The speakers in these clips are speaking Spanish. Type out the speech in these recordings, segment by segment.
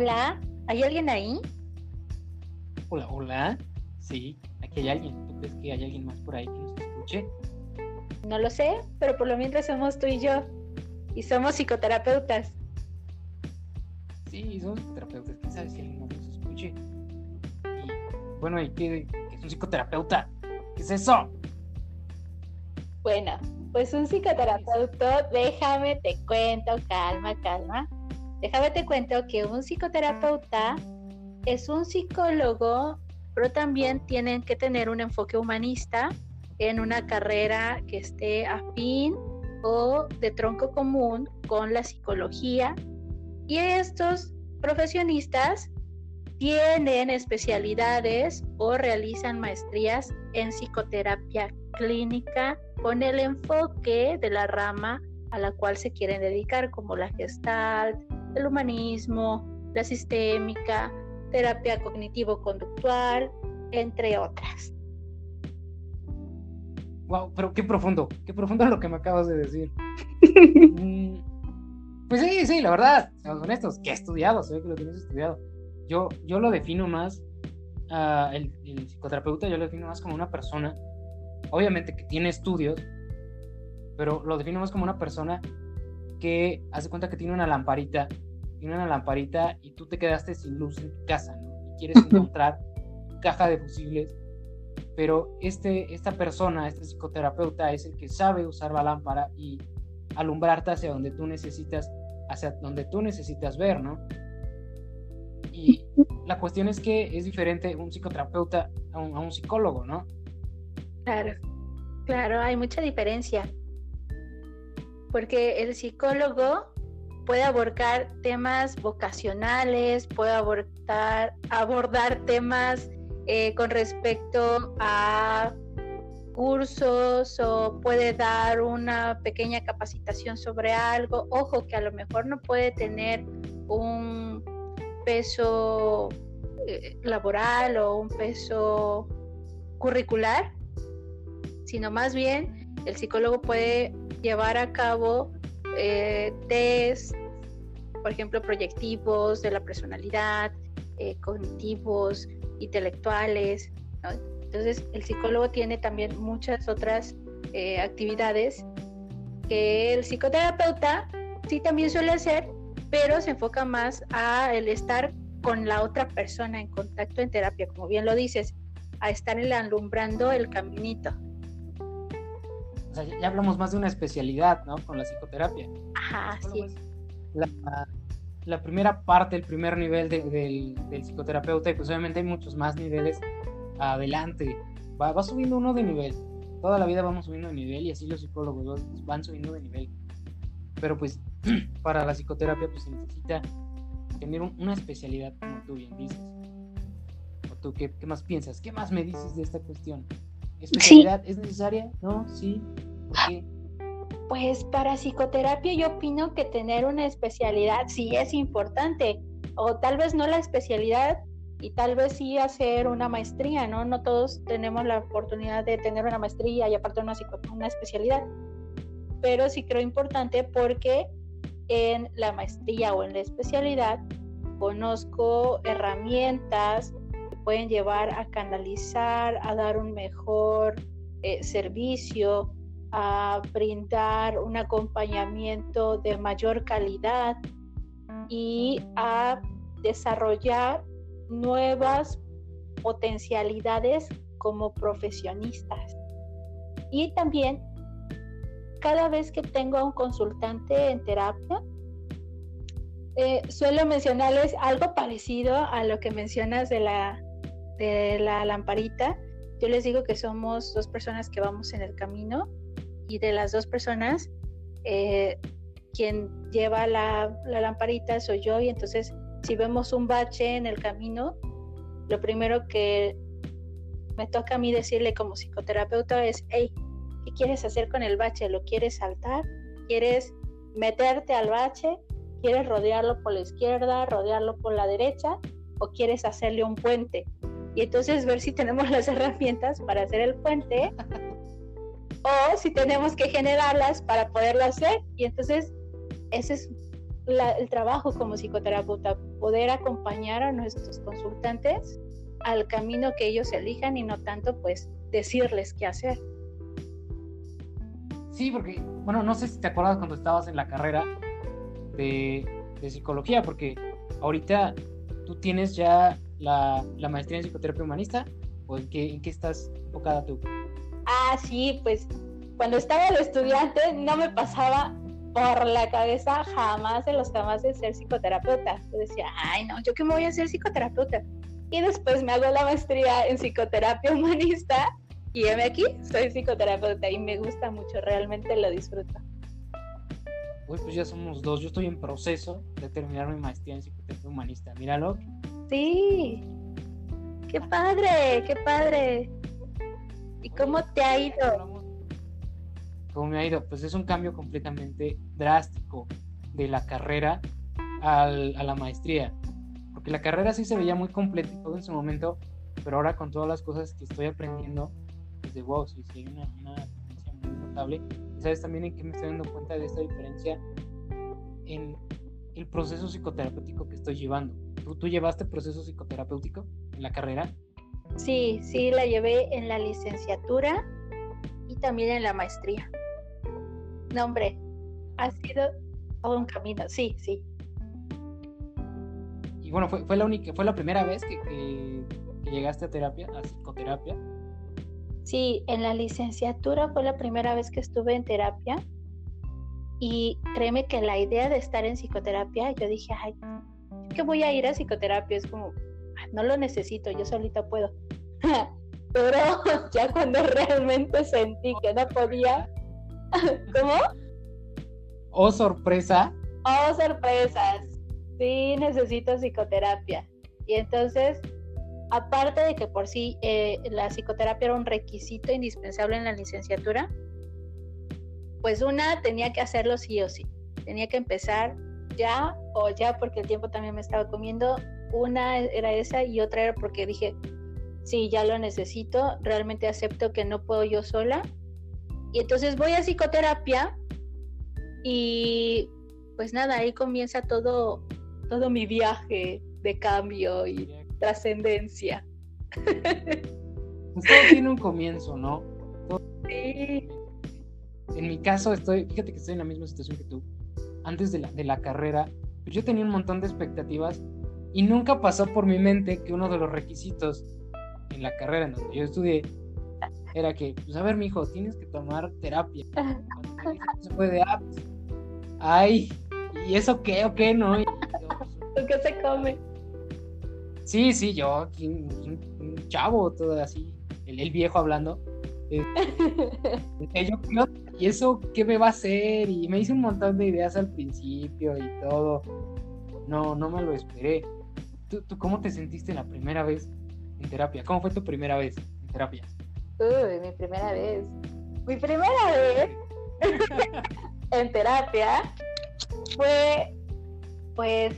Hola, ¿hay alguien ahí? Hola, hola. Sí, aquí hay alguien. ¿Tú crees que hay alguien más por ahí que nos escuche? No lo sé, pero por lo mientras somos tú y yo. Y somos psicoterapeutas. Sí, somos psicoterapeutas. ¿Quién sabe si alguien más nos escuche? Y bueno, ¿y qué, qué es un psicoterapeuta? ¿Qué es eso? Bueno, pues un psicoterapeuta, déjame te cuento, calma, calma. Déjame te cuento que un psicoterapeuta es un psicólogo, pero también tienen que tener un enfoque humanista en una carrera que esté afín o de tronco común con la psicología. Y estos profesionistas tienen especialidades o realizan maestrías en psicoterapia clínica con el enfoque de la rama a la cual se quieren dedicar, como la gestalt, el humanismo, la sistémica, terapia cognitivo-conductual, entre otras. Wow, pero qué profundo, qué profundo lo que me acabas de decir. Mm, pues sí, sí, la verdad, seamos honestos, que he estudiado, sé que lo tienes estudiado. Yo, yo lo defino más, uh, el, el, psicoterapeuta yo lo defino más como una persona, obviamente que tiene estudios, pero lo defino más como una persona que hace cuenta que tiene una lamparita, tiene una lamparita y tú te quedaste sin luz en tu casa, ¿no? Y quieres encontrar caja de fusibles, pero este, esta persona, este psicoterapeuta es el que sabe usar la lámpara y alumbrarte hacia donde tú necesitas, hacia donde tú necesitas ver, ¿no? Y la cuestión es que es diferente un psicoterapeuta a un, a un psicólogo, ¿no? Claro, claro, hay mucha diferencia porque el psicólogo puede abordar temas vocacionales, puede abordar, abordar temas eh, con respecto a cursos o puede dar una pequeña capacitación sobre algo. Ojo que a lo mejor no puede tener un peso eh, laboral o un peso curricular, sino más bien el psicólogo puede llevar a cabo eh, test, por ejemplo, proyectivos de la personalidad, eh, cognitivos, intelectuales. Entonces, el psicólogo tiene también muchas otras eh, actividades que el psicoterapeuta sí también suele hacer, pero se enfoca más a el estar con la otra persona en contacto en terapia, como bien lo dices, a estar alumbrando el caminito o sea, ya hablamos más de una especialidad, ¿no? Con la psicoterapia. Ajá, sí. La, primera parte, el primer nivel del, psicoterapeuta, y pues obviamente hay muchos más niveles adelante. Va, subiendo uno de nivel. Toda la vida vamos subiendo de nivel y así los psicólogos van subiendo de nivel. Pero pues para la psicoterapia pues se necesita tener una especialidad, como tú bien dices. ¿O tú qué, qué más piensas? ¿Qué más me dices de esta cuestión? ¿Especialidad es necesaria? ¿No? ¿Sí? ¿Por qué? Pues para psicoterapia yo opino que tener una especialidad sí es importante, o tal vez no la especialidad y tal vez sí hacer una maestría, ¿no? No todos tenemos la oportunidad de tener una maestría y aparte una, una especialidad, pero sí creo importante porque en la maestría o en la especialidad conozco herramientas pueden llevar a canalizar, a dar un mejor eh, servicio, a brindar un acompañamiento de mayor calidad y a desarrollar nuevas potencialidades como profesionistas. Y también, cada vez que tengo a un consultante en terapia, eh, suelo mencionarles algo parecido a lo que mencionas de la de la lamparita, yo les digo que somos dos personas que vamos en el camino y de las dos personas, eh, quien lleva la, la, lamparita soy yo y entonces si vemos un bache en el camino, lo primero que me toca a mí decirle como psicoterapeuta es, hey, ¿qué quieres hacer con el bache? ¿Lo quieres saltar? ¿Quieres meterte al bache? ¿Quieres rodearlo por la izquierda, rodearlo por la derecha? ¿O quieres hacerle un puente? Y entonces ver si tenemos las herramientas para hacer el puente o si tenemos que generarlas para poderlo hacer y entonces esa es el trabajo como psicoterapeuta, poder acompañar a nuestros consultantes al camino que ellos elijan y no tanto pues decirles qué hacer. Sí, porque, bueno, no sé si te acuerdas cuando estabas en la carrera de, psicología, porque ahorita tú tienes ya la, maestría en psicoterapia humanista, o en qué, en qué estás enfocada tú. Ah, sí, pues cuando estaba el estudiante no me pasaba por la cabeza jamás de los jamás de ser psicoterapeuta. Yo decía, ay, no, ¿yo qué me voy a hacer psicoterapeuta? Y después me hago la maestría en psicoterapia humanista y heme aquí, soy psicoterapeuta y me gusta mucho, realmente lo disfruto. Uy, pues ya somos dos. Yo estoy en proceso de terminar mi maestría en psicoterapia humanista. Míralo. Sí. Qué padre, qué padre. ¿Y cómo te ha ido? ¿Cómo me ha ido? Pues es un cambio completamente drástico de la carrera a la maestría. Porque la carrera sí se veía muy completa todo en su momento, pero ahora con todas las cosas que estoy aprendiendo, de wow, sí, sí, hay una, diferencia muy notable. Y sabes también en qué me estoy dando cuenta de esta diferencia en el proceso psicoterapéutico que estoy llevando. ¿Tú, tú llevaste proceso psicoterapéutico en la carrera? Sí, sí, la llevé en la licenciatura y también en la maestría. No, hombre, ha sido todo un camino, sí, sí. Y bueno, fue, fue la única, fue la primera vez que, que, que llegaste a terapia, a psicoterapia. Sí, en la licenciatura fue la primera vez que estuve en terapia y créeme que la idea de estar en psicoterapia, yo dije, ay, ¿qué voy a ir a psicoterapia? Es como, no lo necesito, yo solita puedo. Pero ya cuando realmente sentí que no podía, ¿cómo? Oh, sorpresa. Oh, sorpresas. Sí, necesito psicoterapia. Y entonces aparte de que por sí eh, la psicoterapia era un requisito indispensable en la licenciatura, pues una tenía que hacerlo sí o sí. Tenía que empezar ya o ya porque el tiempo también me estaba comiendo. Una era esa y otra era porque dije, sí, ya lo necesito, realmente acepto que no puedo yo sola. Y entonces voy a psicoterapia y pues nada, ahí comienza todo, todo mi viaje de cambio y trascendencia. Pues todo tiene un comienzo, ¿no? Sí. En mi caso, estoy, fíjate que estoy en la misma situación que tú. Antes de la, de la carrera, pues yo tenía un montón de expectativas y nunca pasó por mi mente que uno de los requisitos en la carrera en donde yo estudié era que, pues a ver, mijo, tienes que tomar terapia. se puede, ah, pues, ay, ¿y eso qué o qué no? ¿Qué se come? Sí, sí, yo aquí, un, chavo, todo así, el, viejo hablando. Eh, ¿y eso qué me va a hacer? Y me hice un montón de ideas al principio y todo. No, no me lo esperé. ¿Tú, cómo te sentiste la primera vez en terapia? ¿Cómo fue tu primera vez en terapia? Uy, mi primera vez. Mi primera vez en terapia fue, pues,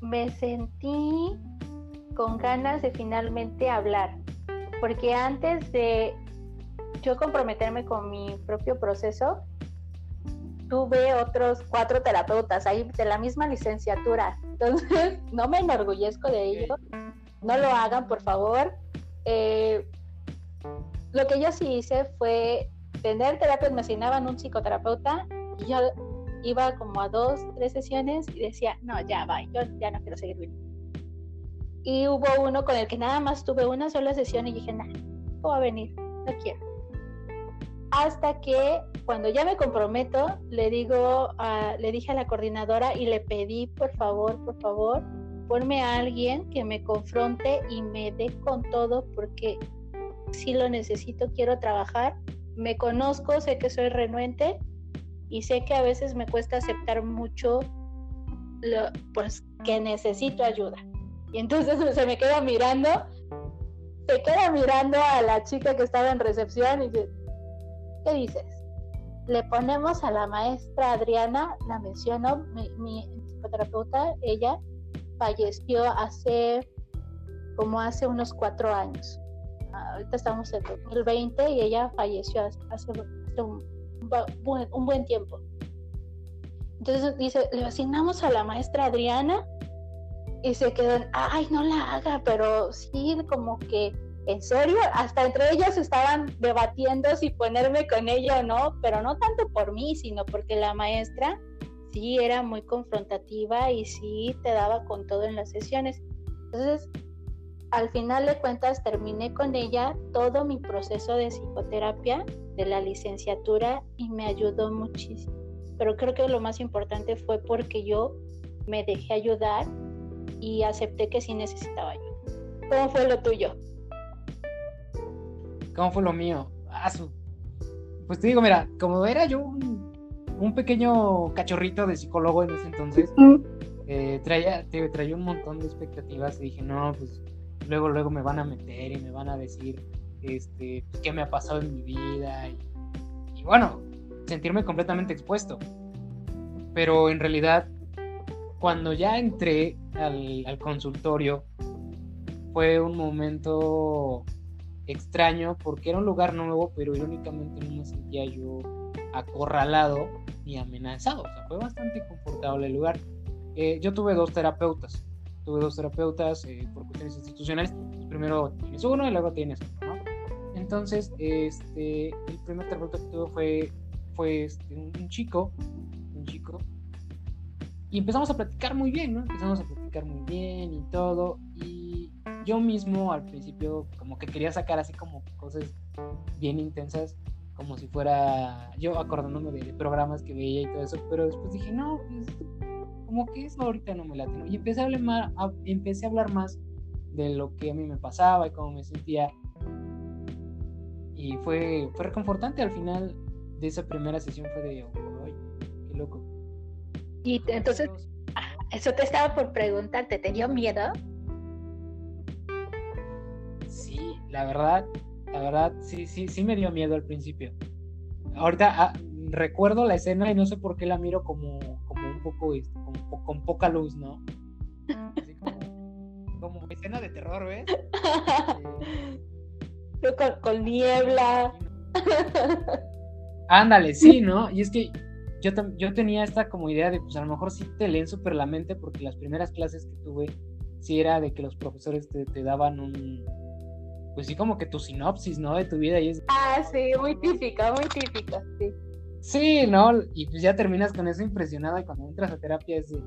me sentí con ganas de finalmente hablar, porque antes de yo comprometerme con mi propio proceso, tuve otros cuatro terapeutas ahí de la misma licenciatura. Entonces, no me enorgullezco de ello. No lo hagan, por favor. Eh, lo que yo sí hice fue tener terapias, me asignaban un psicoterapeuta y yo iba como a dos, tres sesiones y decía, no, ya va, yo ya no quiero seguir viviendo y hubo uno con el que nada más tuve una sola sesión y dije, nada, no va a venir, no quiero. Hasta que cuando ya me comprometo, le digo, le dije a la coordinadora y le pedí, por favor, por favor, ponme a alguien que me confronte y me dé con todo porque si lo necesito, quiero trabajar. Me conozco, sé que soy renuente y sé que a veces me cuesta aceptar mucho, pues que necesito ayuda. Y entonces se me queda mirando, se queda mirando a la chica que estaba en recepción y dice, ¿qué dices? Le ponemos a la maestra Adriana, la menciono, mi, psicoterapeuta, ella falleció hace como hace unos cuatro años. Ahorita estamos en 2020 y ella falleció hace, un, buen, tiempo. Entonces dice, le asignamos a la maestra Adriana y se quedan, ay, no la haga, pero sí, como que, en serio, hasta entre ellos estaban debatiendo si ponerme con ella o no, pero no tanto por mí, sino porque la maestra sí era muy confrontativa y sí te daba con todo en las sesiones. Entonces, al final de cuentas terminé con ella todo mi proceso de psicoterapia de la licenciatura y me ayudó muchísimo. Pero creo que lo más importante fue porque yo me dejé ayudar y acepté que sí necesitaba ayuda. ¿Cómo fue lo tuyo? ¿Cómo fue lo mío? Ah, pues te digo, mira, como era yo un, pequeño cachorrito de psicólogo en ese entonces, eh, traía, traía un montón de expectativas y dije, no, pues luego, luego me van a meter y me van a decir este, pues, qué me ha pasado en mi vida y, bueno, sentirme completamente expuesto. Pero en realidad, cuando ya entré al, consultorio, fue un momento extraño porque era un lugar nuevo, pero irónicamente no me sentía yo acorralado ni amenazado. O sea, fue bastante confortable el lugar. Eh, yo tuve dos terapeutas. Tuve dos terapeutas eh, por cuestiones institucionales. Primero tienes uno y luego tienes otro, ¿no? Entonces, este, el primer terapeuta que tuve fue, fue este, un, chico, un chico, y empezamos a platicar muy bien, ¿no? Empezamos a platicar muy bien y todo, yo mismo al principio como que quería sacar así como cosas bien intensas, como si fuera yo acordándome de, programas que veía y todo eso, pero después dije, no, pues como que eso ahorita no me late, ¿no? Y empecé a hablar más, empecé a hablar más de lo que a mí me pasaba y cómo me sentía y fue, fue reconfortante al final de esa primera sesión fue de, ay, qué loco. Y entonces, ah, eso te estaba por preguntarte, ¿te dio miedo? La verdad, la verdad, sí, sí, sí me dio miedo al principio. Ahorita ah, recuerdo la escena y no sé por qué la miro como, como un poco, este, con poca luz, ¿no? Así como, como escena de terror, ¿ves? con, niebla. Ándale, sí, ¿no? Y es que yo, yo tenía esta como idea de, pues a lo mejor sí te leen súper la mente, porque las primeras clases que tuve, sí era de que los profesores te, daban un, pues sí, como que tu sinopsis, ¿no? De tu vida. Y es... Ah, sí, muy típica, muy típica, sí. Sí, ¿no? Y pues ya terminas con eso impresionada y cuando entras a terapia es de...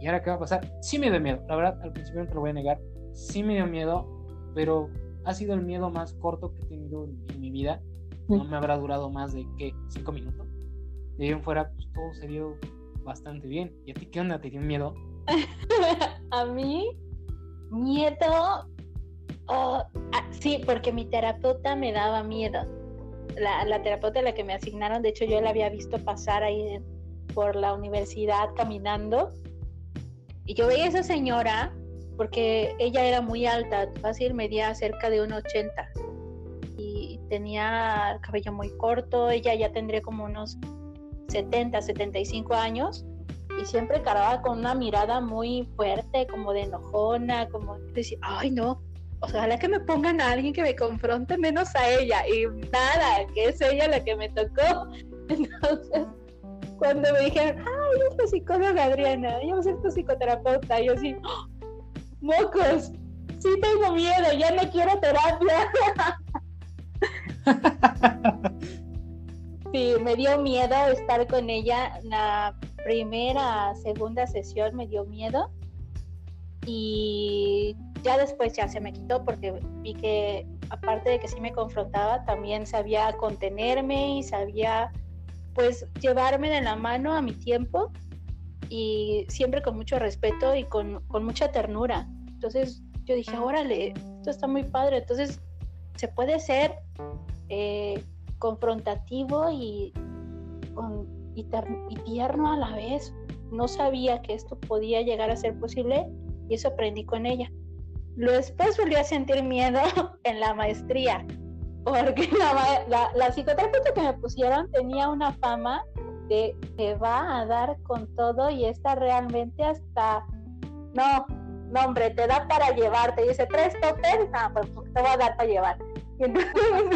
¿Y ahora qué va a pasar? Sí me dio miedo, la verdad, al principio no te lo voy a negar. Sí me dio miedo, pero ha sido el miedo más corto que he tenido en, mi vida. No me habrá durado más de, ¿qué? ¿Cinco minutos? De ahí en fuera, pues todo se dio bastante bien. ¿Y a ti qué onda? ¿Te dio miedo? a mí, miedo. Oh, ah, sí, porque mi terapeuta me daba miedo. La, terapeuta a la que me asignaron, de hecho, yo la había visto pasar ahí por la universidad caminando. Y yo veía a esa señora porque ella era muy alta, fácil medía cerca de 1,80 y tenía el cabello muy corto, ella ya tendría como unos 70, 75 años y siempre cargaba con una mirada muy fuerte, como de enojona, como decir, ay no, ojalá que me pongan a alguien que me confronte menos a ella y nada, que es ella la que me tocó. Entonces, cuando me dijeron, ay, es la psicóloga Adriana, yo voy a ser tu psicoterapeuta, yo sí, mocos, sí tengo miedo, ya no quiero terapia. sí, me dio miedo estar con ella. La primera, segunda sesión me dio miedo. Y ya después ya se me quitó porque vi que aparte de que sí me confrontaba, también sabía contenerme y sabía pues llevarme de la mano a mi tiempo y siempre con mucho respeto y con, mucha ternura. Entonces yo dije, órale, esto está muy padre. Entonces se puede ser eh, confrontativo y, y, tierno a la vez. No sabía que esto podía llegar a ser posible y eso aprendí con ella. Después volví a sentir miedo en la maestría, porque la, la, psicoterapeuta que me pusieron tenía una fama te, va a dar con todo y esta realmente hasta, no, no hombre, te da para llevarte. Dice, tres topes, no, pues te va a dar para llevar. Y entonces,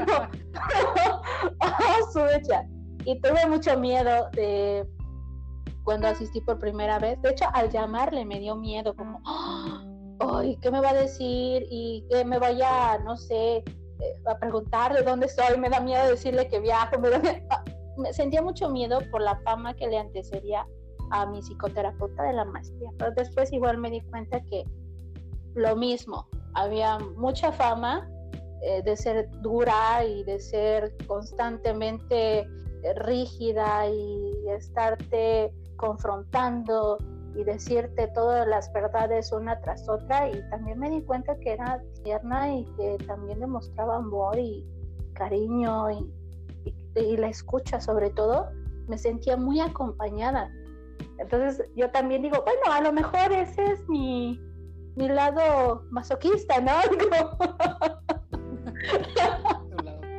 no, oh, Y tuve mucho miedo de, cuando asistí por primera vez. De hecho, al llamarle me dio miedo, como, ¡ay! ¿Qué me va a decir? Y que me vaya, no sé, eh, a preguntar de dónde estoy. Me da miedo decirle que viajo. Me, me sentía mucho miedo por la fama que le antecedía a mi psicoterapeuta de la maestría. Pero después igual me di cuenta que lo mismo, había mucha fama eh, de ser dura y de ser constantemente eh, rígida y estarte confrontando y decirte todas las verdades una tras otra. Y también me di cuenta que era tierna y que también demostraba amor y cariño y, y la escucha sobre todo. Me sentía muy acompañada. Entonces yo también digo bueno a lo mejor ese es mi mi lado masoquista no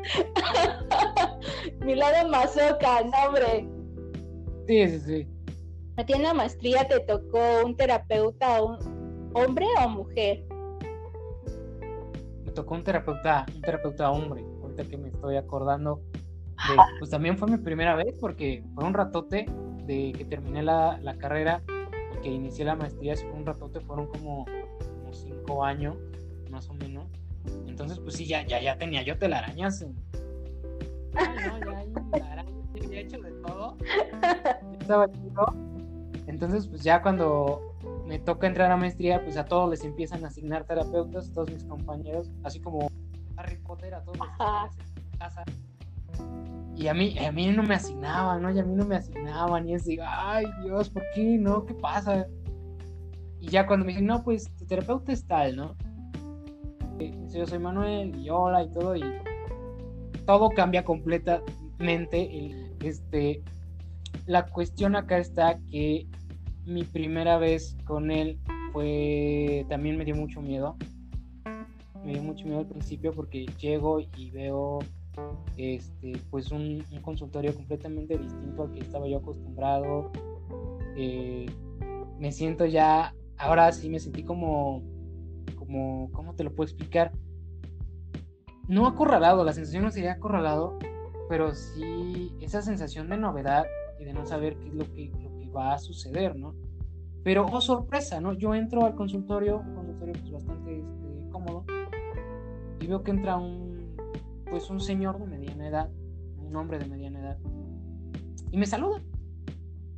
Mi lado masoca, no, hombre. Sí, sí, sí. ¿A ti en la maestría te tocó un terapeuta, un hombre o mujer? Me tocó un terapeuta, un terapeuta hombre, ahorita que me estoy acordando. pues también fue mi primera vez porque fue un ratote de que terminé la, la carrera y que inicié la maestría, fue un ratote, fueron como, como cinco años, más o menos. Entonces, pues sí, ya, ya, ya tenía yo telarañas. Ay, no, ya, ya, hecho de todo. Estaba Entonces, pues ya cuando me toca entrar a maestría, pues a todos les empiezan a asignar terapeutas, todos mis compañeros, así como Harry Potter, a todos les casa. Y a mí, a mí no me asignaban, ¿no? Y a mí no me asignaban. Y es digo, ay Dios, ¿por qué? ¿No? ¿Qué pasa? Y ya cuando me dicen, no, pues tu terapeuta es tal, ¿no? yo soy Manuel y hola y todo y todo cambia completamente. este, la cuestión acá está que mi primera vez con él fue también me dio mucho miedo. Me dio mucho miedo al principio porque llego y veo este pues un, consultorio completamente distinto al que estaba yo acostumbrado. Eh, me siento ya, ahora sí me sentí como como, ¿cómo te lo puedo explicar? No acorralado, la sensación no sería acorralado, pero sí esa sensación de novedad y de no saber qué es lo que, lo que va a suceder, ¿no? Pero, oh sorpresa, ¿no? Yo entro al consultorio, un consultorio pues bastante este, cómodo, y veo que entra un, pues un señor de mediana edad, un hombre de mediana edad, y me saluda.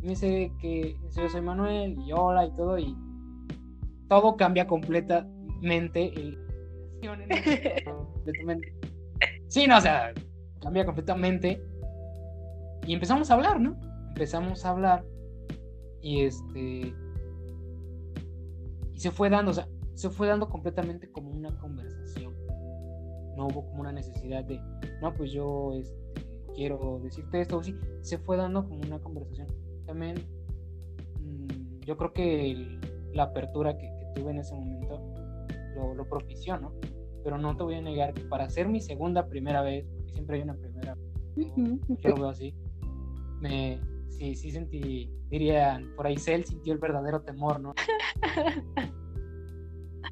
Me dice que yo soy Manuel, y hola y todo, y todo cambia completa, mente el... Sí, no, o sea, cambia completamente. Y empezamos a hablar, ¿no? Empezamos a hablar. Y este. Y se fue dando, o sea, se fue dando completamente como una conversación. No hubo como una necesidad de, no, pues yo este, quiero decirte esto, sí, se fue dando como una conversación. También, mm, yo creo que la apertura que tuve en ese momento lo, propició, ¿no? Pero no te voy a negar que para ser mi segunda primera vez, porque siempre hay una primera yo lo veo así, me, sí, sí sentí, diría, por ahí Cell sintió el verdadero temor, ¿no?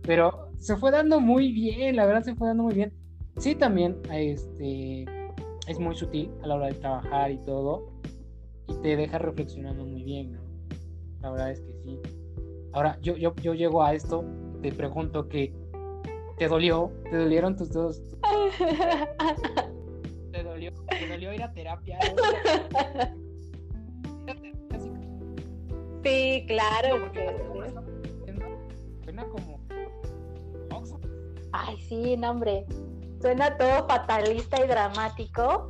Pero se fue dando muy bien, la verdad se fue dando muy bien. Sí, también, este, es muy sutil a la hora de trabajar y todo, y te deja reflexionando muy bien, ¿no? La verdad es que sí. Ahora, yo, yo, yo llego a esto te pregunto que te dolió, te dolieron tus dos. ¿Te dolió, te dolió ir a terapia? Sí, claro. Porque suena como Ay, sí, no, hombre. Suena todo fatalista y dramático.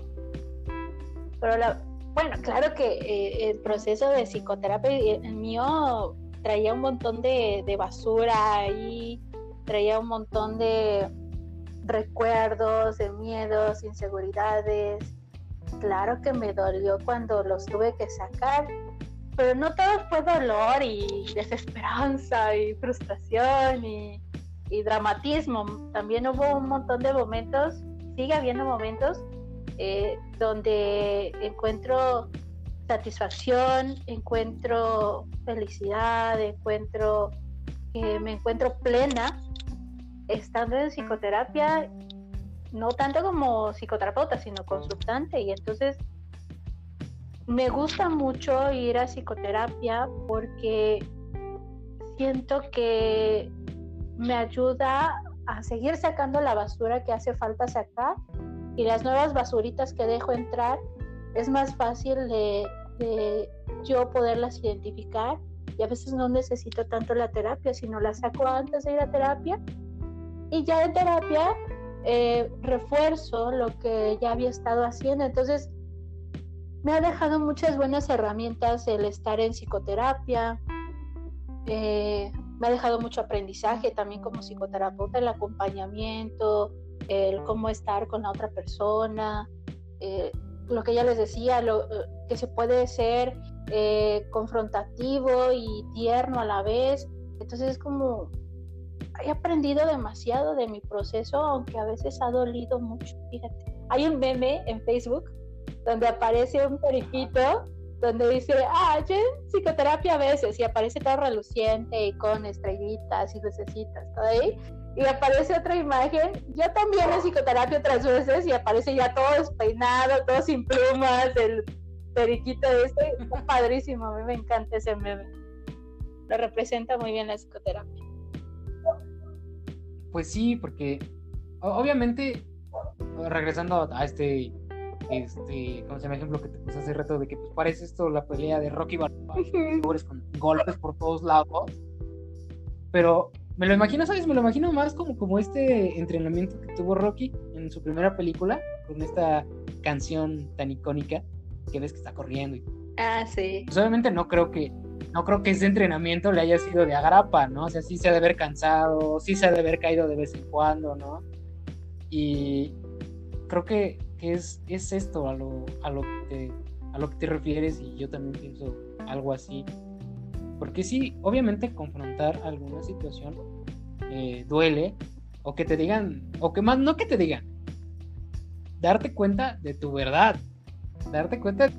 Pero bueno, claro que eh, el proceso de psicoterapia, el mío traía un montón de, basura y traía un montón de recuerdos, de miedos, inseguridades. Claro que me dolió cuando los tuve que sacar, pero no todo fue dolor y desesperanza y frustración y, dramatismo. También hubo un montón de momentos, sigue habiendo momentos eh, donde encuentro satisfacción, encuentro felicidad, encuentro que me encuentro plena estando en psicoterapia, no tanto como psicoterapeuta, sino consultante. Y entonces me gusta mucho ir a psicoterapia porque siento que me ayuda a seguir sacando la basura que hace falta sacar y las nuevas basuritas que dejo entrar es más fácil de, yo poderlas identificar y a veces no necesito tanto la terapia, sino la saco antes de ir a terapia y ya en terapia eh, refuerzo lo que ya había estado haciendo. Entonces, me ha dejado muchas buenas herramientas el estar en psicoterapia. Eh, me ha dejado mucho aprendizaje también como psicoterapeuta, el acompañamiento, el cómo estar con la otra persona, eh, lo que ya les decía, lo, que se puede ser eh, confrontativo y tierno a la vez. Entonces es como, he aprendido demasiado de mi proceso, aunque a veces ha dolido mucho, fíjate. Hay un meme en Facebook donde aparece un periquito donde dice, ah, yo psicoterapia a veces, y aparece todo reluciente y con estrellitas y lucecitas, todo ahí. Y aparece otra imagen, yo también en psicoterapia otras veces, y aparece ya todo despeinado, todo sin plumas, el periquito este, padrísimo, a mí me encanta ese meme. Lo representa muy bien la psicoterapia. Pues sí, porque obviamente, regresando a este este, como se llama ejemplo que te puse hace rato de que pues parece esto la pelea de Rocky Balboa, con golpes por todos lados. Pero me lo imagino, ¿sabes? Me lo imagino más como, como este entrenamiento que tuvo Rocky en su primera película, con esta canción tan icónica que ves que está corriendo. Y... Ah, sí. Pues obviamente no creo que no creo que ese entrenamiento le haya sido de agrapa, ¿no? O sea, sí se ha de haber cansado, sí se ha de haber caído de vez en cuando, ¿no? Y creo que que es, es esto a lo, a, lo que te, a lo que te refieres y yo también pienso algo así. Porque sí, obviamente confrontar alguna situación eh, duele, o que te digan, o que más no que te digan, darte cuenta de tu verdad, darte cuenta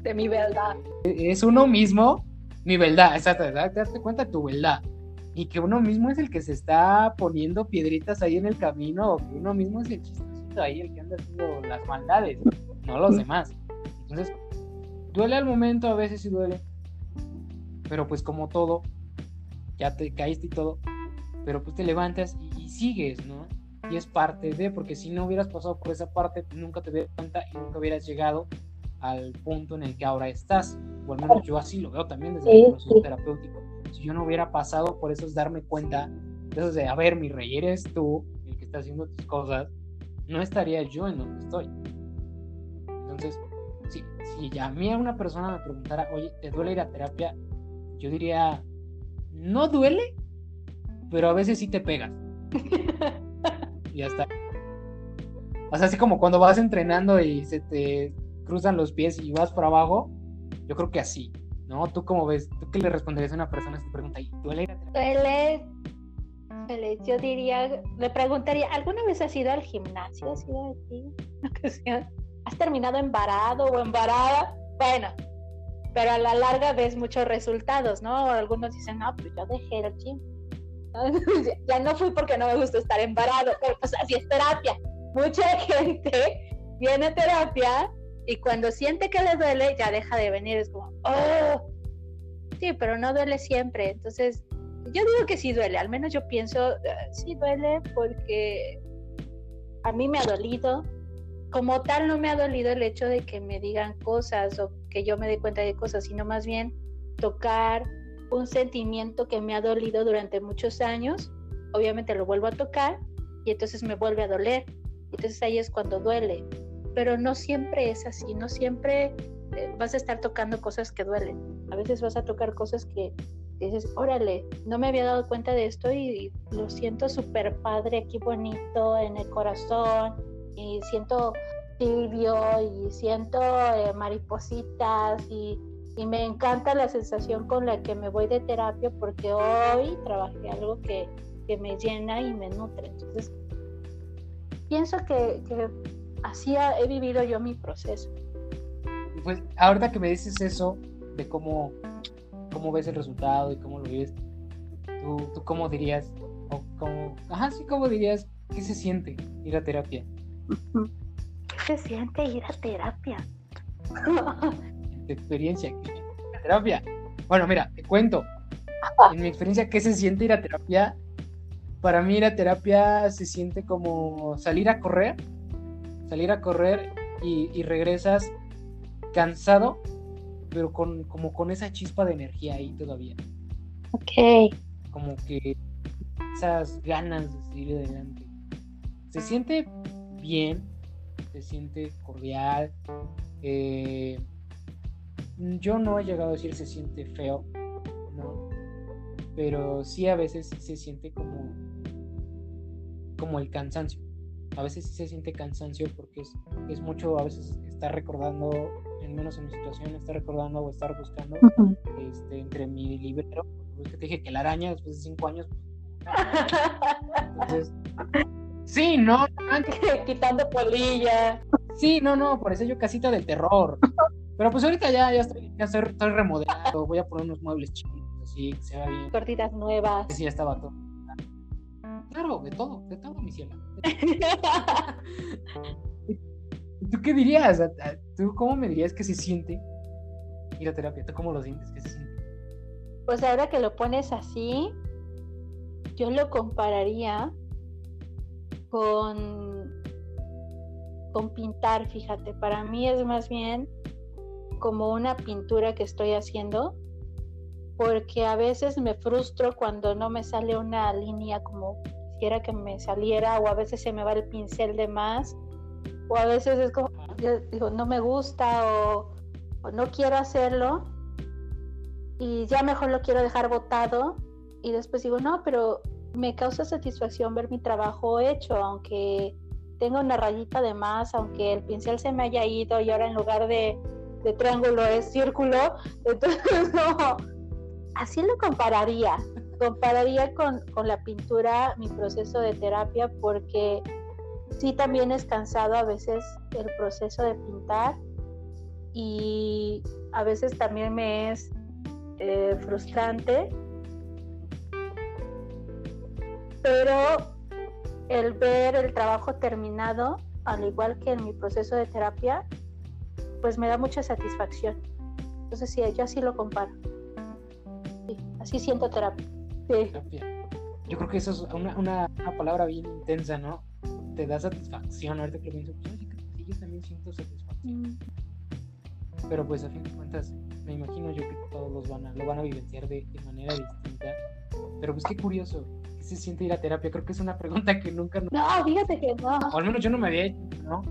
de mi verdad. Es uno mismo, mi verdad, exacto, darte cuenta de tu verdad. Y que uno mismo es el que se está poniendo piedritas ahí en el camino, o que uno mismo es el ahí el que anda haciendo las maldades, no los demás. Entonces, duele al momento, a veces sí duele, pero pues como todo, ya te caíste y todo, pero pues te levantas y, sigues, ¿no? Y es parte de, porque si no hubieras pasado por esa parte, nunca te hubieras cuenta y nunca hubieras llegado al punto en el que ahora estás. O al menos yo así lo veo también desde el proceso terapéutico. Si yo no hubiera pasado por eso es darme cuenta, eso es de, a ver, mi rey, eres tú el que está haciendo tus cosas, no estaría yo en donde estoy. Entonces, si, si a mí una persona me preguntara, oye, ¿te duele ir a terapia? Yo diría, no duele, pero a veces sí te pegas. y ya está. O sea, así como cuando vas entrenando y se te cruzan los pies y vas para abajo, yo creo que así, ¿no? ¿Tú cómo ves? ¿Tú qué le responderías a una persona si te pregunta, ¿duele ir a terapia? Duele yo diría, le preguntaría, ¿alguna vez has ido al gimnasio? ¿Has ido aquí? ¿Has terminado embarado o embarada? Bueno, pero a la larga ves muchos resultados, ¿no? Algunos dicen, no, pues yo dejé el gym. ya no fui porque no me gusta estar embarado, pero pues así es terapia. Mucha gente viene a terapia y cuando siente que le duele, ya deja de venir. Es como, oh, sí, pero no duele siempre. Entonces, yo digo que sí duele, al menos yo pienso, eh, sí duele porque a mí me ha dolido. Como tal, no me ha dolido el hecho de que me digan cosas o que yo me dé cuenta de cosas, sino más bien tocar un sentimiento que me ha dolido durante muchos años. Obviamente lo vuelvo a tocar y entonces me vuelve a doler. Entonces ahí es cuando duele. Pero no siempre es así, no siempre eh, vas a estar tocando cosas que duelen. A veces vas a tocar cosas que dices, órale, no me había dado cuenta de esto y, lo siento súper padre, aquí bonito en el corazón y siento tibio y siento eh, maripositas y, y, me encanta la sensación con la que me voy de terapia porque hoy trabajé algo que, que me llena y me nutre. Entonces, pienso que, que así he vivido yo mi proceso. Pues ahorita que me dices eso, de cómo cómo ves el resultado y cómo lo ves, ¿tú, tú cómo dirías, o cómo, ajá, sí, cómo dirías, qué se siente ir a terapia? ¿Qué se siente ir a terapia? experiencia, terapia. Bueno, mira, te cuento. En mi experiencia, ¿qué se siente ir a terapia? Para mí ir a terapia se siente como salir a correr, salir a correr y, regresas cansado, pero con, como con esa chispa de energía ahí todavía. Ok. Como que esas ganas de seguir adelante. Se siente bien, se siente cordial. Eh, yo no he llegado a decir se siente feo, ¿no? Pero sí a veces se siente como, como el cansancio. A veces sí se siente cansancio porque es, es mucho, a veces estar recordando, en menos en mi situación, estar recordando o estar buscando este, entre mi librero. Porque te dije que la araña después de cinco años. Entonces, sí, no. Quitando polilla. Sí, no, no, por eso yo casita del terror. Pero pues ahorita ya, ya, estoy, ya estoy, remodelado, voy a poner unos muebles chiquitos así, que se vea bien. Cortinas nuevas. Sí, ya estaba todo. Claro, de todo, de todo, mi cielo. ¿Y tú qué dirías? ¿Tú cómo me dirías que se siente ir a terapia? ¿Tú cómo lo sientes que se siente? Pues ahora que lo pones así, yo lo compararía con con pintar, fíjate, para mí es más bien como una pintura que estoy haciendo, porque a veces me frustro cuando no me sale una línea como quisiera que me saliera, o a veces se me va el pincel de más, o a veces es como, digo, no me gusta o, no quiero hacerlo, y ya mejor lo quiero dejar botado, y después digo, no, pero me causa satisfacción ver mi trabajo hecho, aunque tenga una rayita de más, aunque el pincel se me haya ido y ahora en lugar de de triángulo es círculo, entonces no, así lo compararía, compararía con, la pintura mi proceso de terapia porque sí también es cansado a veces el proceso de pintar y a veces también me es eh, frustrante, pero el ver el trabajo terminado, al igual que en mi proceso de terapia, pues me da mucha satisfacción. Entonces sí, yo así lo comparo. Sí, así siento terapia. Yo creo que eso es una, una, palabra bien intensa, ¿no? Te da satisfacción. Ahorita que pienso, pues, sí, yo también siento satisfacción. Mm. Pero pues a fin de cuentas, me imagino yo que todos los van a, lo van a vivenciar de, de manera distinta. Pero pues qué curioso, ¿qué se siente ir a terapia? Creo que es una pregunta que nunca... No, fíjate que no. O al menos yo no me había hecho, ¿no?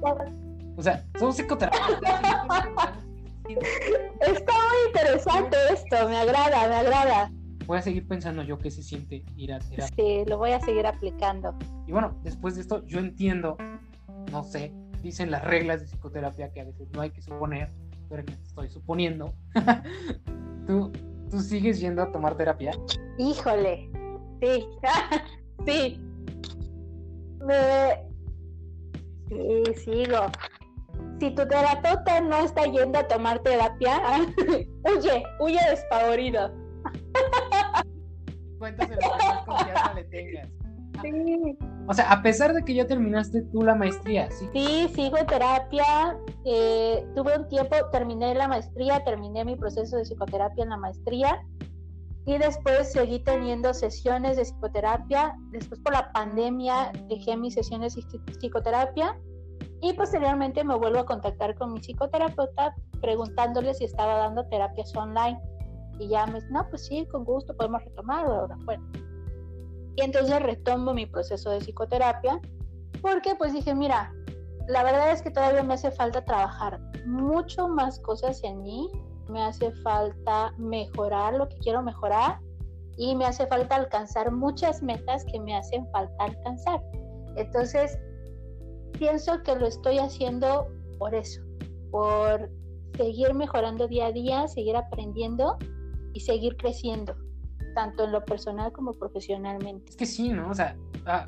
O sea, somos psicoterapeutas. Está muy interesante esto, me agrada, me agrada. Voy a seguir pensando yo qué se siente ir a terapia. Sí, lo voy a seguir aplicando. Y bueno, después de esto, yo entiendo, no sé, dicen las reglas de psicoterapia que a veces no hay que suponer, pero que estoy suponiendo. ¿Tú, ¿Tú sigues yendo a tomar terapia? Híjole, sí, sí. Me... Sí, sigo si tu terapeuta no está yendo a tomar terapia, huye, huye despavorido. Que más confianza le tengas. Sí. O sea, a pesar de que ya terminaste tú la maestría, ¿sí? Sí, sigo en terapia. Eh, tuve un tiempo, terminé la maestría, terminé mi proceso de psicoterapia en la maestría y después seguí teniendo sesiones de psicoterapia. Después por la pandemia dejé mis sesiones de psicoterapia y posteriormente me vuelvo a contactar con mi psicoterapeuta preguntándole si estaba dando terapias online. Y ya me dice, no, pues sí, con gusto podemos retomar. Bueno. Y entonces retomo mi proceso de psicoterapia porque pues dije, mira, la verdad es que todavía me hace falta trabajar mucho más cosas en mí, me hace falta mejorar lo que quiero mejorar y me hace falta alcanzar muchas metas que me hacen falta alcanzar. Entonces, pienso que lo estoy haciendo por eso, por seguir mejorando día a día, seguir aprendiendo y seguir creciendo, tanto en lo personal como profesionalmente. Es que sí, ¿no? O sea,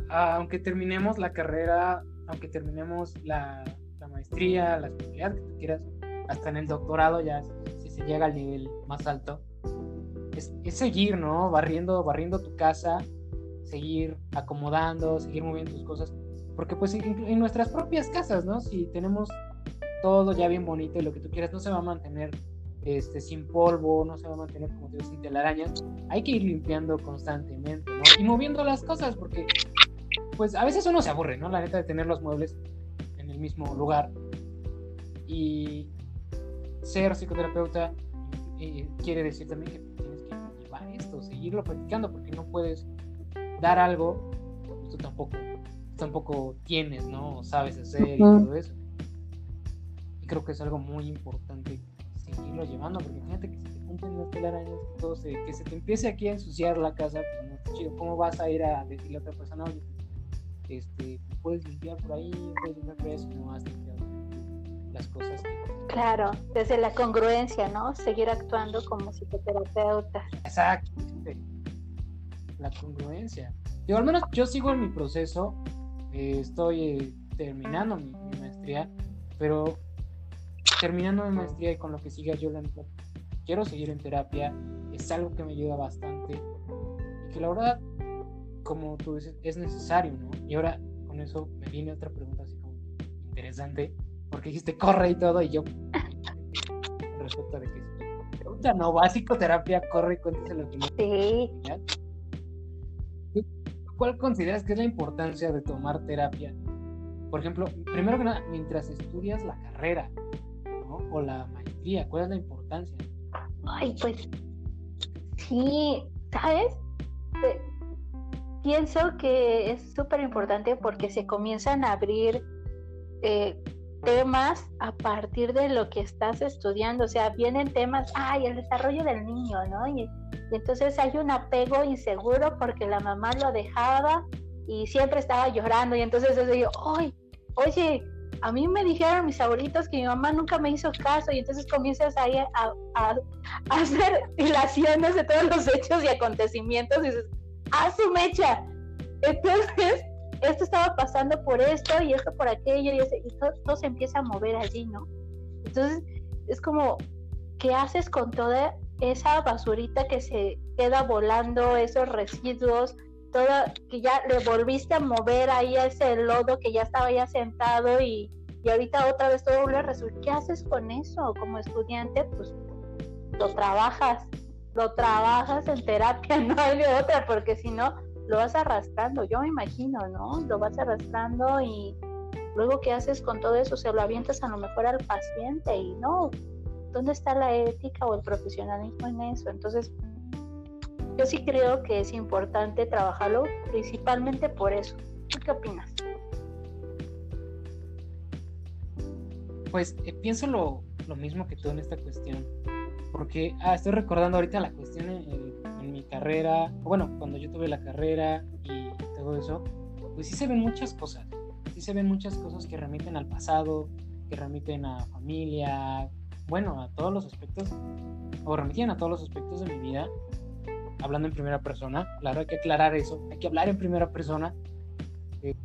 aunque terminemos la carrera, aunque terminemos la, maestría, la especialidad que tú quieras, hasta en el doctorado ya, si se llega al nivel más alto, es, es seguir, ¿no? Barriendo, barriendo tu casa, seguir acomodando, seguir moviendo tus cosas porque pues en, nuestras propias casas, ¿no? Si tenemos todo ya bien bonito y lo que tú quieras, no se va a mantener este, sin polvo, no se va a mantener como digo, sin telarañas, hay que ir limpiando constantemente, ¿no? Y moviendo las cosas, porque pues a veces uno se aburre, ¿no? La neta de tener los muebles en el mismo lugar. Y ser psicoterapeuta eh, quiere decir también que tienes que llevar esto, seguirlo practicando, porque no puedes dar algo, pues tú tampoco, tampoco tienes, ¿no? sabes hacer y todo eso. Y creo que es algo muy importante seguirlo llevando, porque fíjate que si te cumplen las telarañas, todo se, que se te empiece aquí a ensuciar la casa, pues no está chido. ¿Cómo vas a ir a decirle a otra persona, oye, este, puedes limpiar por ahí, puedes limpiar por eso, no has limpiado las cosas Claro, desde la congruencia, ¿no? Seguir actuando como psicoterapeuta. Exacto, la congruencia. Yo al menos yo sigo en mi proceso, eh, estoy eh, terminando mi, maestría, pero terminando mi maestría y con lo que siga yo quiero seguir en terapia, es algo que me ayuda bastante y que la verdad, como tú dices, es necesario, ¿no? Y ahora con eso me viene otra pregunta así como interesante, porque dijiste corre y todo, y yo respecto de que pregunta no, básico terapia, corre y cuéntese lo que. Sí. ¿Cuál consideras que es la importancia de tomar terapia? Por ejemplo, primero que nada, mientras estudias la carrera. O la maestría, ¿cuál es la importancia? Ay, pues sí, ¿sabes? pienso que es súper importante porque se comienzan a abrir eh, temas a partir de lo que estás estudiando. O sea, vienen temas, ay, el desarrollo del niño, ¿no? Y, entonces hay un apego inseguro porque la mamá lo dejaba y siempre estaba llorando. Y entonces yo digo, ay, oye, a mí me dijeron mis abuelitos que mi mamá nunca me hizo caso y entonces comienzas ahí a, a, a hacer dilaciones de todos los hechos y acontecimientos y dices, ¡ah, su mecha! Entonces, esto estaba pasando por esto y esto por aquello y, todo, se empieza a mover allí, ¿no? Entonces es como, ¿qué haces con toda esa basurita que se queda volando, esos residuos, todo, que ya le volviste a mover ahí ese lodo que ya estaba ya sentado y, y ahorita otra vez todo vuelve a? ¿Qué haces con eso como estudiante? Pues lo trabajas, lo trabajas en terapia, no hay otra, porque si no, lo vas arrastrando, yo me imagino, ¿no? Lo vas arrastrando y luego qué haces con todo eso, se lo avientas a lo mejor al paciente y no, ¿dónde está la ética o el profesionalismo en eso? Entonces, yo sí creo que es importante trabajarlo principalmente por eso. ¿Tú qué opinas? Pues eh, pienso lo, mismo que tú en esta cuestión, porque ah, estoy recordando ahorita la cuestión en, mi carrera, bueno, cuando yo tuve la carrera y todo eso, pues sí se ven muchas cosas, sí se ven muchas cosas que remiten al pasado, que remiten a familia, bueno, a todos los aspectos, o remitían a todos los aspectos de mi vida, hablando en primera persona, claro, hay que aclarar eso, hay que hablar en primera persona. Eh,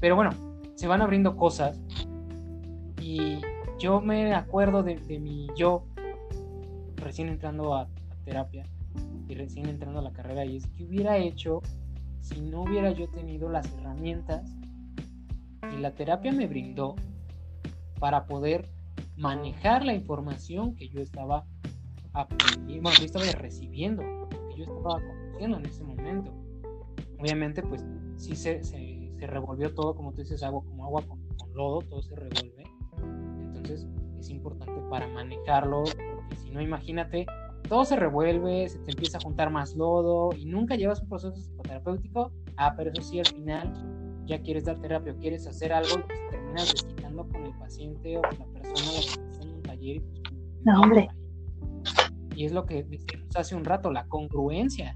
pero bueno, se van abriendo cosas y yo me acuerdo de, de yo recién entrando a, terapia y recién entrando a la carrera y es que hubiera hecho si no hubiera yo tenido las herramientas que la terapia me brindó para poder manejar la información que yo estaba aprendiendo, que yo estaba recibiendo, que yo estaba conociendo en ese momento. Obviamente, pues sí se, se, se, revolvió todo, como tú dices, agua como agua con, con lodo, todo se revuelve. Entonces es importante para manejarlo, porque si no, imagínate todo se revuelve, se te empieza a juntar más lodo y nunca llevas un proceso psicoterapéutico. Ah, pero eso sí, al final ya quieres dar terapia o quieres hacer algo y pues terminas desquitando con el paciente o con la persona que está en un taller. Pues, no, hombre. Y es lo que decíamos hace un rato, la congruencia.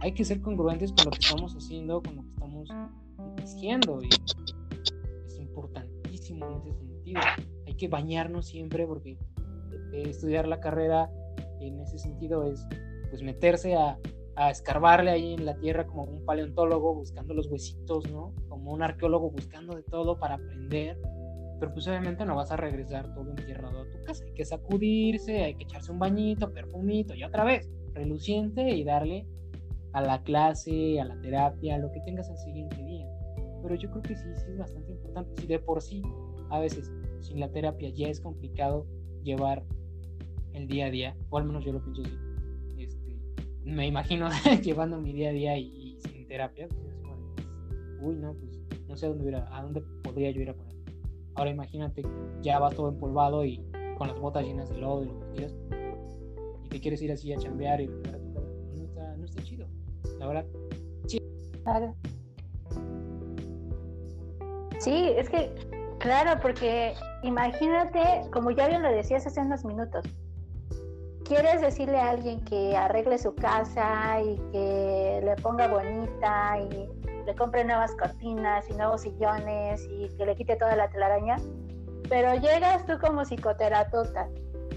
Hay que ser congruentes con lo que estamos haciendo, con lo que estamos diciendo. Es importantísimo en ese sentido. Hay que bañarnos siempre porque eh, estudiar la carrera en ese sentido es pues meterse a, a, escarbarle ahí en la tierra como un paleontólogo buscando los huesitos, ¿no? Como un arqueólogo buscando de todo para aprender, pero pues obviamente no vas a regresar todo entierrado a tu casa, hay que sacudirse, hay que echarse un bañito, perfumito y otra vez, reluciente y darle a la clase, a la terapia, a lo que tengas el siguiente día. Pero yo creo que sí, es bastante importante. Si de por sí, a veces, sin la terapia ya es complicado llevar el día a día, o al menos yo lo pienso así. Este, me imagino llevando mi día a día y, sin terapia, pues, uy, no, pues no sé a dónde, a dónde podría yo ir a poner. Ahora imagínate, ya vas todo empolvado y con las botas llenas de lodo y lo que quieras, y te quieres ir así a chambear y no está, no está chido. La verdad, sí. Claro. Sí, es que, claro, porque imagínate, como ya bien lo decías hace unos minutos, quieres decirle a alguien que arregle su casa y que le ponga bonita y le compre nuevas cortinas y nuevos sillones y que le quite toda la telaraña, pero llegas tú como psicoterapeuta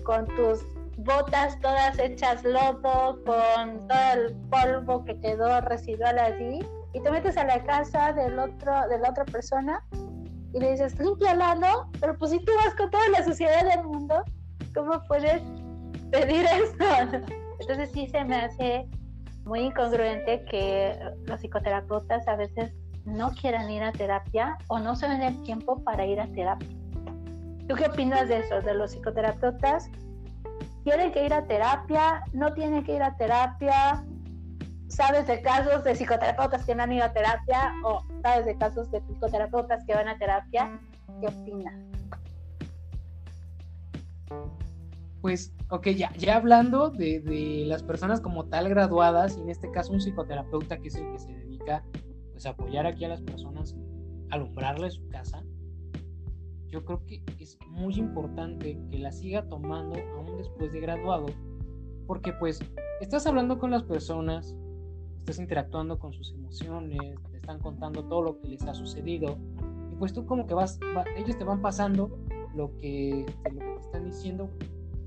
con tus botas todas hechas lodo, con todo el polvo que quedó residual allí, y te metes a la casa del otro, de la otra persona y le dices, límpiala, ¿no? Pero pues si tú vas con toda la suciedad del mundo, ¿cómo puedes pedir eso? Entonces sí se me hace muy incongruente que los psicoterapeutas a veces no quieran ir a terapia o no se ven el tiempo para ir a terapia. ¿Tú qué opinas de eso? De los psicoterapeutas tienen que ir a terapia, no tienen que ir a terapia, sabes de casos de psicoterapeutas que no han ido a terapia o sabes de casos de psicoterapeutas que van a terapia, ¿qué opinas? Pues, ok, ya, ya hablando de, de, las personas como tal graduadas, y en este caso un psicoterapeuta que es el que se dedica pues, a apoyar aquí a las personas, alumbrarles su casa, yo creo que es muy importante que la siga tomando aún después de graduado, porque pues estás hablando con las personas, estás interactuando con sus emociones, te están contando todo lo que les ha sucedido, y pues tú como que vas, ellos te van pasando lo que, lo que te están diciendo,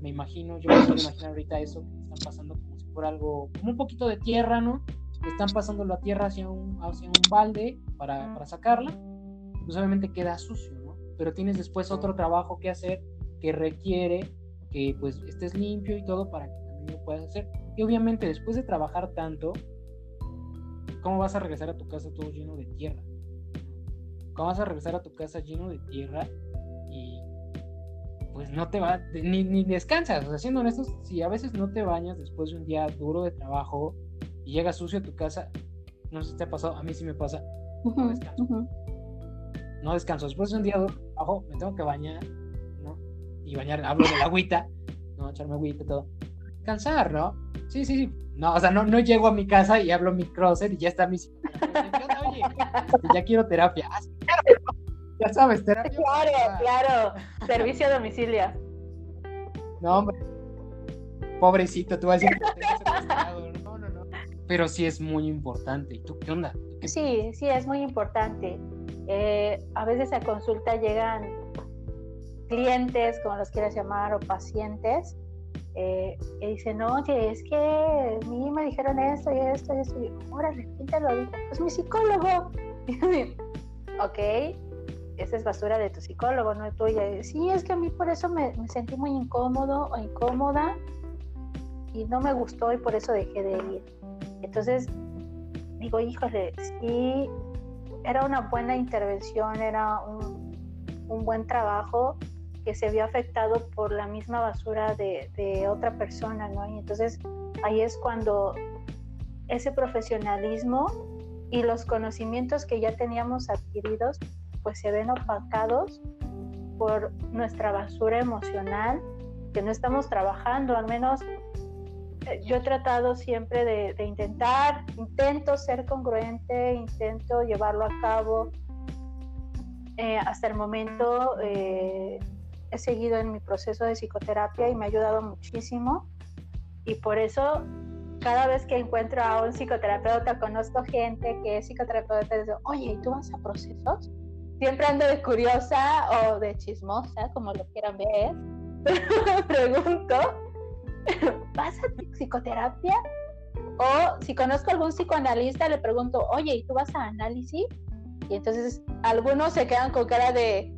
me imagino, yo me puedo imaginar ahorita eso, que están pasando como si fuera algo, como un poquito de tierra, ¿no? Están pasando la tierra hacia un, hacia un balde para, para sacarla, pues obviamente queda sucio, ¿no? Pero tienes después otro trabajo que hacer que requiere que pues estés limpio y todo para que también lo puedas hacer. Y obviamente después de trabajar tanto, ¿cómo vas a regresar a tu casa todo lleno de tierra? ¿Cómo vas a regresar a tu casa lleno de tierra pues no te va, ni, ni descansas? O sea, siendo honestos, si a veces no te bañas después de un día duro de trabajo y llegas sucio a tu casa, no sé si te ha pasado, a mí sí me pasa, no descanso. No descanso. Después de un día duro de trabajo, me tengo que bañar, ¿no? Y bañar, hablo de la agüita, ¿no? Echarme agüita y todo. Descansar, ¿no? Sí, sí, sí. No, o sea, no, no llego a mi casa y hablo mi crosser y ya está mi Oye, ya quiero terapia. Ah, ya sabes, terapia. Claro, claro. Servicio a domicilio. No, hombre. Pobrecito, tú vas a decir que No, no, no. Pero sí es muy importante. ¿Y tú qué onda? Sí, sí, es muy importante. Eh, a veces a consulta llegan clientes, como los quieras llamar, o pacientes, eh, que dicen, oye, es que a mí me dijeron esto y esto y esto, y órale, ¿quién te lo dijo? Pues mi psicólogo. ok, esa es basura de tu psicólogo, no tuya. Sí, es que a mí por eso me, me, sentí muy incómodo o incómoda y no me gustó y por eso dejé de ir. Entonces, digo, híjole, sí, era una buena intervención, era un, un buen trabajo, que se vio afectado por la misma basura de, otra persona, ¿no? Y entonces ahí es cuando ese profesionalismo y los conocimientos que ya teníamos adquiridos, pues se ven opacados por nuestra basura emocional, que no estamos trabajando, al menos eh, yo he tratado siempre de, intentar, intento ser congruente, intento llevarlo a cabo. Eh, hasta el momento eh, he seguido en mi proceso de psicoterapia y me ha ayudado muchísimo. Y por eso, cada vez que encuentro a un psicoterapeuta, conozco gente que es psicoterapeuta y dice, oye, ¿y tú vas a procesos? Siempre ando de curiosa o de chismosa, como lo quieran ver. pregunto, ¿vas a psicoterapia? O si conozco a algún psicoanalista, le pregunto, oye, ¿y tú vas a análisis? Y entonces algunos se quedan con cara de,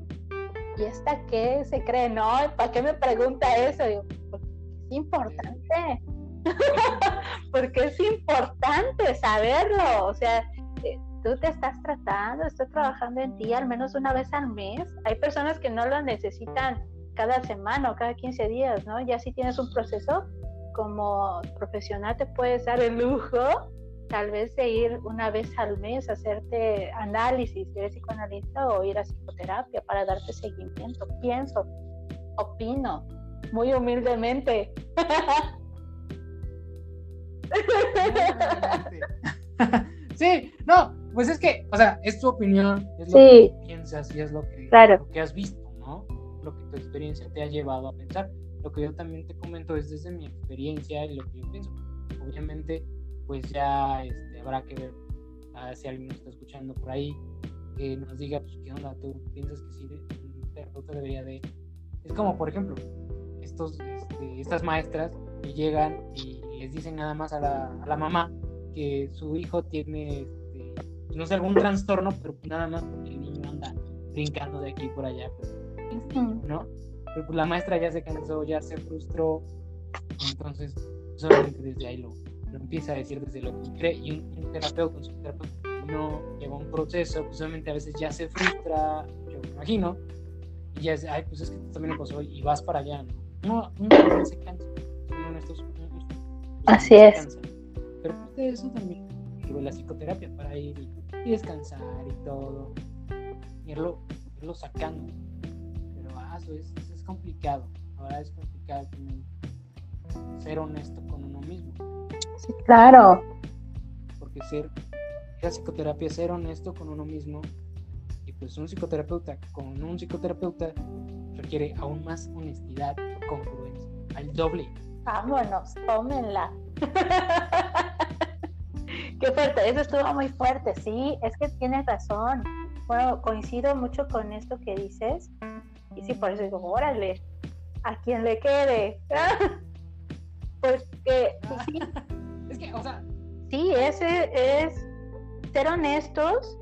¿y esta qué se cree? No, ¿para qué me pregunta eso? Digo, es importante. porque es importante saberlo. O sea, eh, tú te estás tratando, estoy trabajando en ti al menos una vez al mes. Hay personas que no lo necesitan cada semana o cada 15 días, ¿no? Ya si tienes un proceso como profesional te puedes dar el lujo tal vez de ir una vez al mes a hacerte análisis, si eres psicoanalista o ir a psicoterapia para darte seguimiento. Pienso, opino, muy humildemente. sí, no, pues es que, o sea, es tu opinión, es lo que piensas y es lo que, lo que has visto, ¿no? Lo que tu experiencia te ha llevado a pensar. Lo que yo también te comento es desde mi experiencia y lo que yo pienso. Obviamente, pues ya este, habrá que ver si alguien nos está escuchando por ahí, que nos diga, pues, ¿qué onda? ¿Tú piensas que sí, terapeuta debería de...? Es como, por ejemplo, estos, este, estas maestras que llegan y les dicen nada más a la, a la mamá que su hijo tiene, pues, no sé, algún trastorno, pero nada más porque el niño anda brincando de aquí por allá, pues, ¿no? Pero pues la maestra ya se cansó, ya se frustró, entonces solamente desde ahí lo, lo empieza a decir desde lo que cree y un, terapeuta, un terapeuta no lleva un proceso, pues obviamente a veces ya se frustra, yo me imagino, y ya es, ay, pues es que también lo pasó y vas para allá, ¿no? No, no, se cansa, Así es. Pero parte de eso también sirve la psicoterapia para ir y, descansar y todo, irlo, irlo sacando. Pero ah, eso es, es complicado, ahora es complicado ser honesto con uno mismo. Sí, claro. Porque ser, la psicoterapia es ser honesto con uno mismo y pues un psicoterapeuta con un psicoterapeuta requiere aún más honestidad congruencia, al doble. Vámonos, tómenla. Qué fuerte, eso estuvo muy fuerte, sí, es que tienes razón. Bueno, coincido mucho con esto que dices. Y sí, por eso digo, órale, a quien le quede. pues que, sí. es que, o sea. Sí, ese es ser honestos,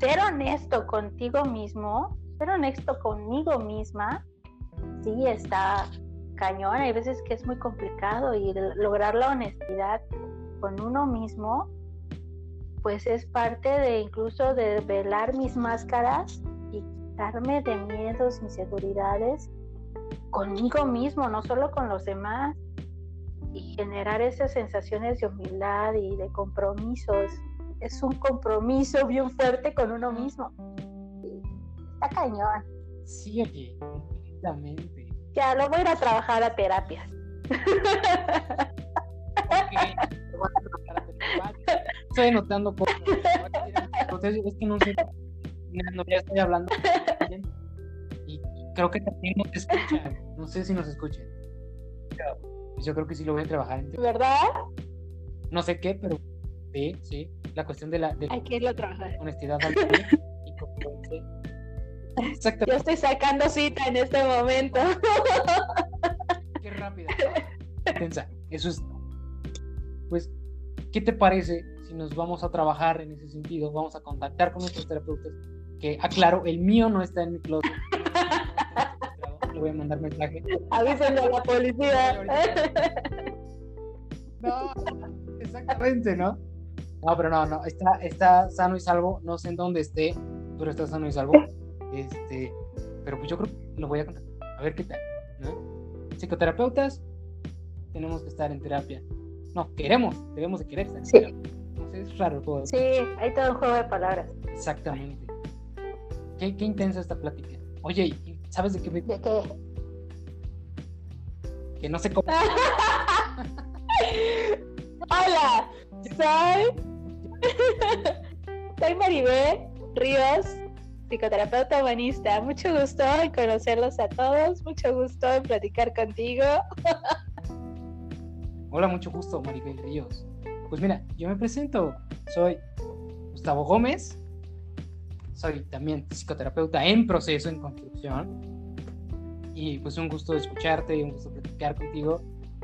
ser honesto contigo mismo, ser honesto conmigo misma, sí está cañón. Hay veces que es muy complicado y lograr la honestidad con uno mismo, pues es parte de incluso de velar mis máscaras y quitarme de miedos, inseguridades conmigo mismo, no solo con los demás, y generar esas sensaciones de humildad y de compromisos. Es un compromiso bien fuerte con uno mismo. Está cañón. Sí, oye, completamente. Ya, lo voy a ir a trabajar a terapias. Estoy notando cosas. Es que no sé. No, ya estoy hablando. Y creo que también nos escuchan. No sé si nos escuchan. Pues yo creo que sí lo voy a trabajar. ¿Verdad? No sé qué, pero sí, sí. La cuestión de la. De Hay que irlo a trabajar. Honestidad Exactamente. Yo estoy sacando cita en este momento. Qué rápida. Pensa, eso es. Pues ¿Qué te parece si nos vamos a trabajar en ese sentido? Vamos a contactar con nuestros terapeutas. Que aclaro, el mío no está en mi closet. Le voy a mandar mensaje. Avísenle a la policía. No, exactamente, ¿no? No, pero no, no, está, está sano y salvo, no sé en dónde esté, pero está sano y salvo. Este, pero pues yo creo que lo voy a contar. A ver qué tal, ¿no? Psicoterapeutas, tenemos que estar en terapia. No, queremos, debemos de querer. Sí. No sé, es raro todo. Sí, hay todo un juego de palabras. Exactamente. Qué, qué intensa esta plática. Oye, ¿sabes de qué me... ¿De qué? Que no sé cómo... Hola, soy... soy Maribel Ríos, psicoterapeuta humanista. Mucho gusto en conocerlos a todos, mucho gusto en platicar contigo. Hola, mucho gusto, Maribel Ríos. Pues mira, yo me presento, soy Gustavo Gómez, soy también psicoterapeuta en proceso, en construcción, y pues un gusto escucharte, un gusto platicar contigo,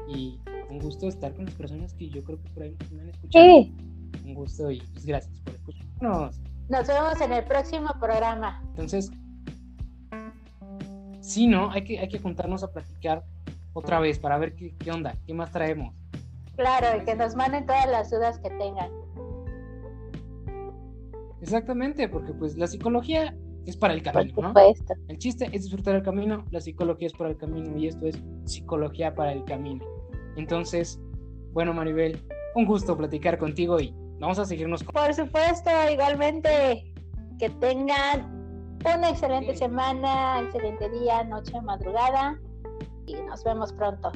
y un gusto estar con las personas que yo creo que por ahí me han escuchado. Sí. Un gusto y pues gracias por escucharnos. Nos vemos en el próximo programa. Entonces, sí, ¿no? Hay que, hay que juntarnos a platicar otra vez para ver qué, qué onda, qué más traemos. Claro, y que nos manden todas las dudas que tengan. Exactamente, porque pues la psicología es para el camino, Por ¿no? El chiste es disfrutar el camino, la psicología es para el camino y esto es psicología para el camino. Entonces, bueno, Maribel, un gusto platicar contigo y vamos a seguirnos. con- Por supuesto, igualmente que tengan una excelente Sí. semana, excelente día, noche, madrugada y nos vemos pronto.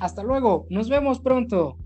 Hasta luego, nos vemos pronto.